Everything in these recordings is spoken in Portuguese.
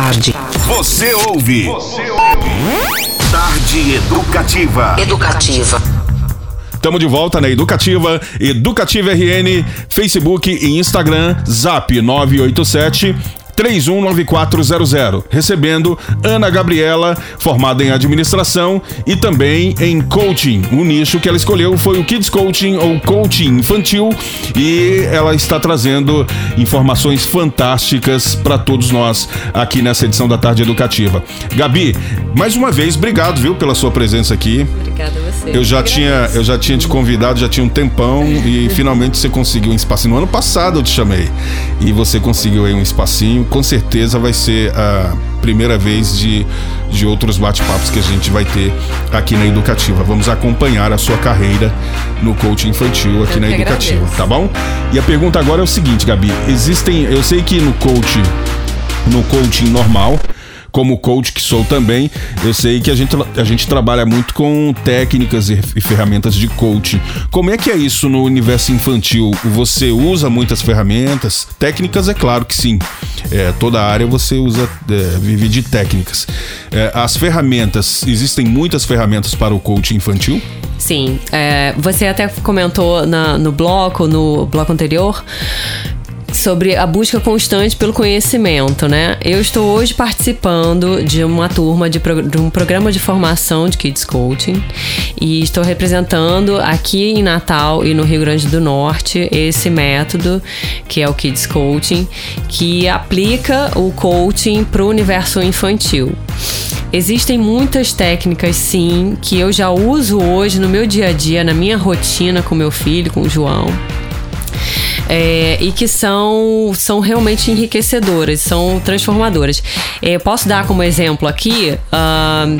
tarde. Você ouve. Você ouve. Tarde Educativa. Educativa. Estamos de volta na Educativa, Educativa RN, Facebook e Instagram, Zap 987 319400. Recebendo Ana Gabriela, formada em administração e também em coaching. O nicho que ela escolheu foi o Kids Coaching ou Coaching Infantil e ela está trazendo informações fantásticas para todos nós aqui nessa edição da Tarde Educativa. Gabi, mais uma vez, obrigado, viu, pela sua presença aqui. Obrigada você. Eu já tinha, eu já tinha te convidado, já tinha um tempão e finalmente você conseguiu um espacinho. No ano passado eu te chamei e você conseguiu aí um espacinho com certeza vai ser a primeira vez de, de outros bate-papos que a gente vai ter aqui na Educativa. Vamos acompanhar a sua carreira no coaching infantil aqui Eu na Educativa, agradeço. tá bom? E a pergunta agora é o seguinte, Gabi: existem, eu sei que no coaching, no coaching normal, como coach que sou também, eu sei que a gente, a gente trabalha muito com técnicas e, e ferramentas de coaching. Como é que é isso no universo infantil? Você usa muitas ferramentas? Técnicas, é claro que sim. É, toda área você usa, é, vive de técnicas. É, as ferramentas, existem muitas ferramentas para o coaching infantil? Sim, é, você até comentou na- no bloco, no bloco anterior, sobre a busca constante pelo conhecimento, né? Eu estou hoje participando de uma turma de, de um programa de formação de Kids Coaching e estou representando aqui em Natal e no Rio Grande do Norte esse método que é o Kids Coaching, que aplica o coaching para o universo infantil. Existem muitas técnicas, sim, que eu já uso hoje no meu dia a dia, na minha rotina com meu filho, com o João. É, e que são, são realmente enriquecedoras, são transformadoras. É, posso dar como exemplo aqui ahn,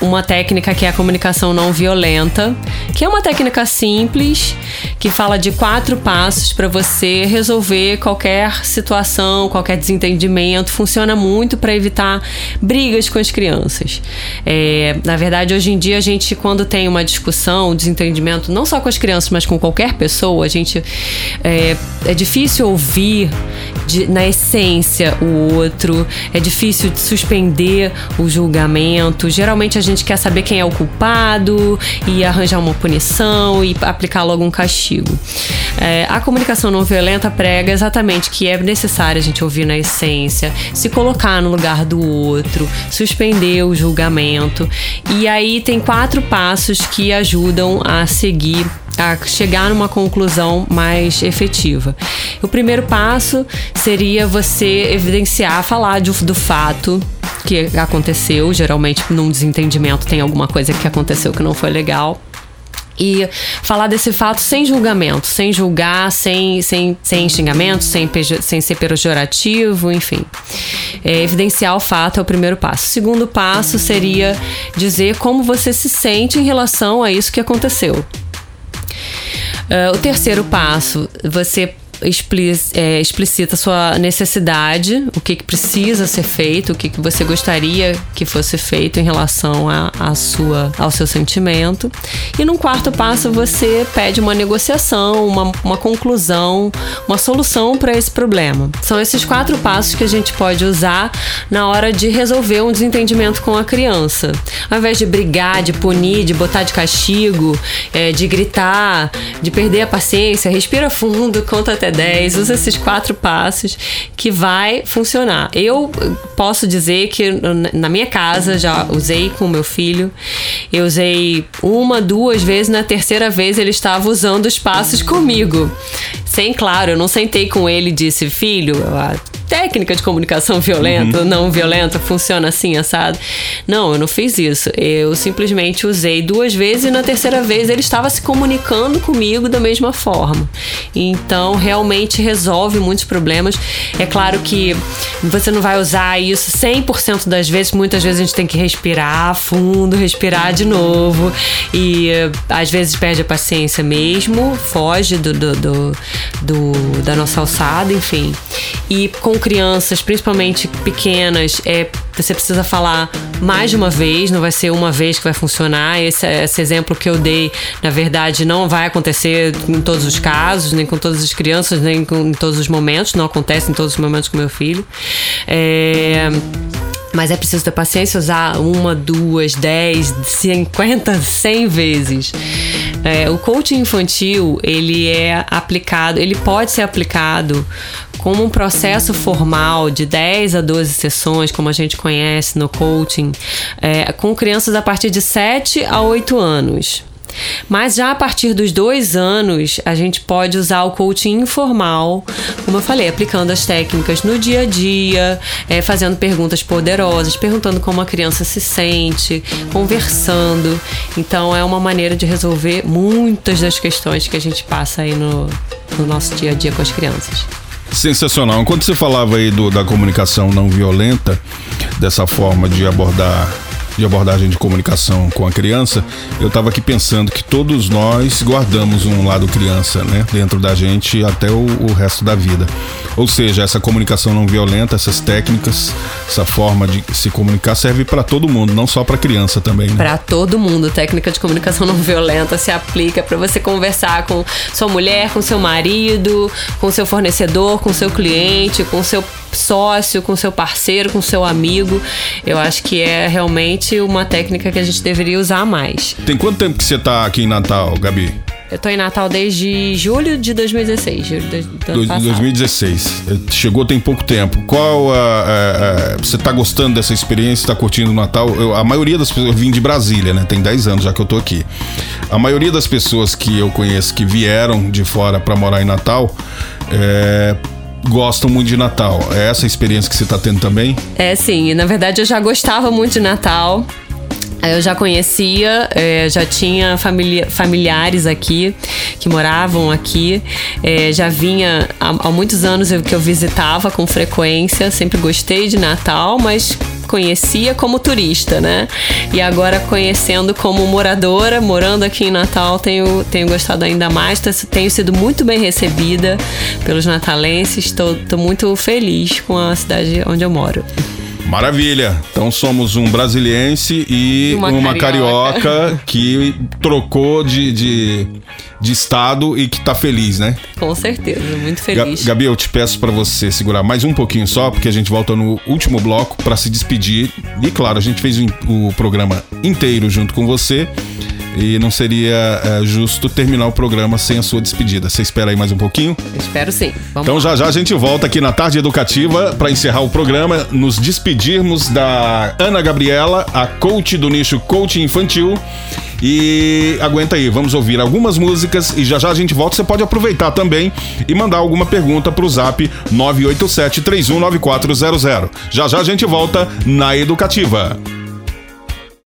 uma técnica que é a comunicação não violenta, que é uma técnica simples que fala de quatro passos para você resolver qualquer situação, qualquer desentendimento. Funciona muito para evitar brigas com as crianças. É, na verdade, hoje em dia a gente quando tem uma discussão, um desentendimento, não só com as crianças, mas com qualquer pessoa, a gente é, é difícil ouvir de- na essência o outro, é difícil de suspender o julgamento. Geralmente a gente quer saber quem é o culpado e arranjar uma punição e aplicar logo um castigo. É, a comunicação não violenta prega exatamente que é necessário a gente ouvir na essência, se colocar no lugar do outro, suspender o julgamento. E aí tem quatro passos que ajudam a seguir a chegar numa conclusão mais efetiva. O primeiro passo seria você evidenciar, falar de- do fato que aconteceu. Geralmente, num desentendimento, tem alguma coisa que aconteceu que não foi legal. E falar desse fato sem julgamento, sem julgar, sem, sem, sem xingamento, sem, sem ser pejorativo, enfim. É, evidenciar o fato é o primeiro passo. O segundo passo seria dizer como você se sente em relação a isso que aconteceu. Ah, o terceiro passo, você explicita sua necessidade, o que, que precisa ser feito, o que, que você gostaria que fosse feito em relação a, a sua, ao seu sentimento. E num quarto passo, você pede uma negociação, uma, uma conclusão, uma solução para esse problema. São esses quatro passos que a gente pode usar na hora de resolver um desentendimento com a criança. Ao invés de brigar, de punir, de botar de castigo, é, de gritar, de perder a paciência, respira fundo, conta até 10, usa esses quatro passos que vai funcionar. Eu posso dizer que na minha casa já usei com o meu filho, eu usei uma, duas vezes, na terceira vez ele estava usando os passos comigo. Sem, claro, eu não sentei com ele e disse, filho, técnica de comunicação violenta ou não violenta funciona assim, assado. Não, eu não fiz isso. Eu simplesmente usei duas vezes e na terceira vez ele estava se comunicando comigo da mesma forma. Então, realmente resolve muitos problemas. É claro que você não vai usar isso 100% das vezes, muitas vezes a gente tem que respirar fundo, respirar de novo e às vezes perde a paciência mesmo, foge do, do, do- do- da nossa alçada, enfim. E com crianças, principalmente pequenas, é, você precisa falar mais de uma vez, não vai ser uma vez que vai funcionar. Esse, esse exemplo que eu dei, na verdade, não vai acontecer em todos os casos, nem com todas as crianças, nem com, em todos os momentos, não acontece em todos os momentos com meu filho. É. Mas é preciso ter paciência, usar uma, duas, dez, cinquenta, cem vezes. É, o coaching infantil, ele é aplicado, ele pode ser aplicado como um processo formal de 10 a 12 sessões, como a gente conhece no coaching, é, com crianças a partir de 7 a 8 anos. Mas já a partir dos dois anos, a gente pode usar o coaching informal, como eu falei, aplicando as técnicas no dia a dia, é, fazendo perguntas poderosas, perguntando como a criança se sente, conversando. Então, é uma maneira de resolver muitas das questões que a gente passa aí no, no nosso dia a dia com as crianças. Sensacional. Enquanto você falava aí do, da comunicação não violenta, dessa forma de abordar de abordagem de comunicação com a criança, eu estava aqui pensando que todos nós guardamos um lado criança, né, dentro da gente até o, o resto da vida. Ou seja, essa comunicação não violenta, essas técnicas, essa forma de se comunicar serve para todo mundo, não só para criança também. Né? Para todo mundo, técnica de comunicação não violenta se aplica para você conversar com sua mulher, com seu marido, com seu fornecedor, com seu cliente, com seu sócio, com seu parceiro, com seu amigo. Eu acho que é realmente uma técnica que a gente deveria usar mais. Tem quanto tempo que você está aqui em Natal, Gabi? Eu tô em Natal desde julho de 2016. Julho de, do 2016. Chegou tem pouco tempo. Qual a, a, a você tá gostando dessa experiência? Tá curtindo o Natal? Eu, a maioria das pessoas. Eu vim de Brasília, né? Tem 10 anos já que eu tô aqui. A maioria das pessoas que eu conheço que vieram de fora para morar em Natal. É, gostam muito de Natal. É essa a experiência que você está tendo também? É, sim. Na verdade, eu já gostava muito de Natal. Eu já conhecia, é, já tinha familiares aqui que moravam aqui, é, já vinha há, muitos anos que eu visitava com frequência, sempre gostei de Natal, mas conhecia como turista, né? E agora conhecendo como moradora, morando aqui em Natal, tenho, tenho gostado ainda mais, tenho sido muito bem recebida pelos natalenses, estou muito feliz com a cidade onde eu moro. Maravilha. Então somos um brasiliense e uma, uma carioca. carioca. que trocou de, de, de, estado e que tá feliz, né? Com certeza, muito feliz. Gabi, eu te peço para você segurar mais um pouquinho só, porque a gente volta no último bloco para se despedir. E claro, a gente fez o, o programa inteiro junto com você e não seria é, justo terminar o programa sem a sua despedida. Você espera aí mais um pouquinho? espero sim. Vamos então já já a gente volta aqui na tarde educativa para encerrar o programa, nos despedirmos da Ana Gabriela, a coach do nicho coach infantil. E aguenta aí, vamos ouvir algumas músicas e já já a gente volta. Você pode aproveitar também e mandar alguma pergunta pro zap 987 319400. Já já a gente volta na Educativa.